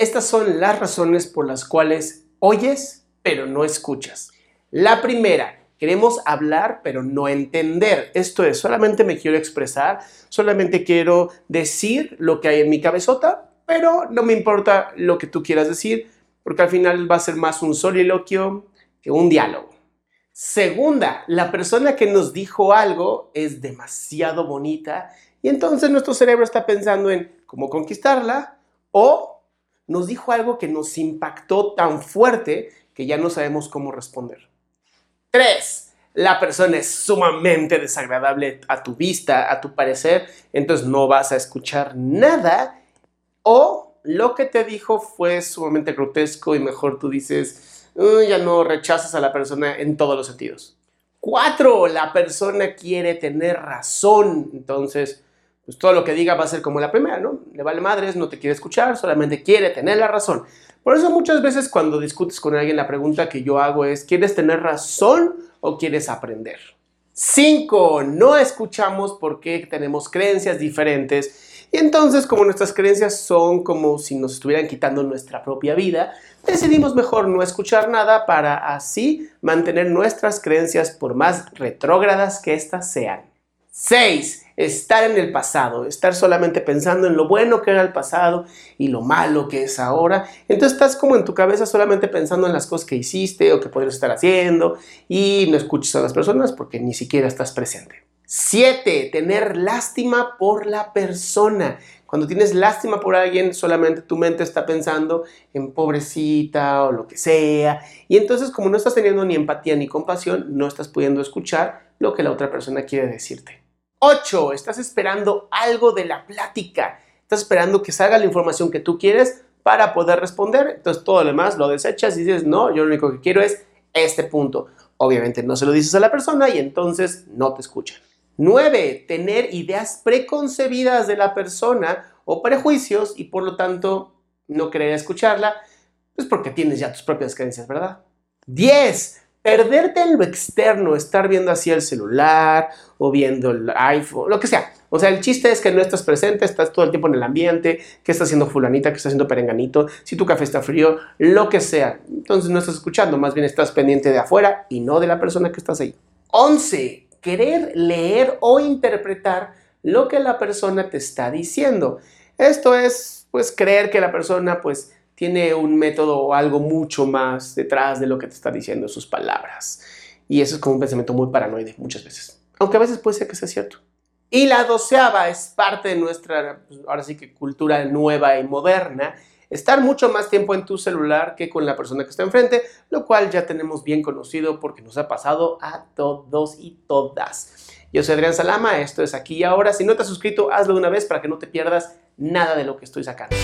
Estas son las razones por las cuales oyes pero no escuchas. La primera, queremos hablar pero no entender. Esto es, solamente me quiero expresar, solamente quiero decir lo que hay en mi cabezota, pero no me importa lo que tú quieras decir, porque al final va a ser más un soliloquio que un diálogo. Segunda, la persona que nos dijo algo es demasiado bonita y entonces nuestro cerebro está pensando en cómo conquistarla o nos dijo algo que nos impactó tan fuerte que ya no sabemos cómo responder. 3. La persona es sumamente desagradable a tu vista, a tu parecer, entonces no vas a escuchar nada o lo que te dijo fue sumamente grotesco y mejor tú dices, ya no rechazas a la persona en todos los sentidos. 4. La persona quiere tener razón, entonces pues todo lo que diga va a ser como la primera, ¿no? Le vale madres, no te quiere escuchar, solamente quiere tener la razón. Por eso muchas veces cuando discutes con alguien, la pregunta que yo hago es, ¿quieres tener razón o quieres aprender? 5. No escuchamos porque tenemos creencias diferentes y entonces como nuestras creencias son como si nos estuvieran quitando nuestra propia vida, decidimos mejor no escuchar nada para así mantener nuestras creencias por más retrógradas que éstas sean. 6 estar en el pasado, estar solamente pensando en lo bueno que era el pasado y lo malo que es ahora. Entonces estás como en tu cabeza solamente pensando en las cosas que hiciste o que podrías estar haciendo y no escuchas a las personas porque ni siquiera estás presente. 7. Tener lástima por la persona. Cuando tienes lástima por alguien, solamente tu mente está pensando en pobrecita o lo que sea. Y entonces como no estás teniendo ni empatía ni compasión, no estás pudiendo escuchar lo que la otra persona quiere decirte. 8. Estás esperando algo de la plática. Estás esperando que salga la información que tú quieres para poder responder. Entonces todo lo demás lo desechas y dices, no, yo lo único que quiero es este punto. Obviamente no se lo dices a la persona y entonces no te escuchan. 9. Tener ideas preconcebidas de la persona o prejuicios y por lo tanto no querer escucharla, pues porque tienes ya tus propias creencias, ¿verdad? 10 perderte en lo externo, estar viendo así el celular o viendo el iPhone, lo que sea. O sea, el chiste es que no estás presente, estás todo el tiempo en el ambiente, qué está haciendo fulanita, qué está haciendo perenganito, si tu café está frío, lo que sea. Entonces no estás escuchando, más bien estás pendiente de afuera y no de la persona que estás ahí. 11. Querer leer o interpretar lo que la persona te está diciendo. Esto es, pues, creer que la persona, pues, tiene un método o algo mucho más detrás de lo que te está diciendo sus palabras. Y eso es como un pensamiento muy paranoide muchas veces. Aunque a veces puede ser que sea cierto. Y la doceava es parte de nuestra, pues, ahora sí que cultura nueva y moderna, estar mucho más tiempo en tu celular que con la persona que está enfrente, lo cual ya tenemos bien conocido porque nos ha pasado a todos y todas. Yo soy Adrián Salama, esto es aquí y ahora. Si no te has suscrito, hazlo de una vez para que no te pierdas nada de lo que estoy sacando.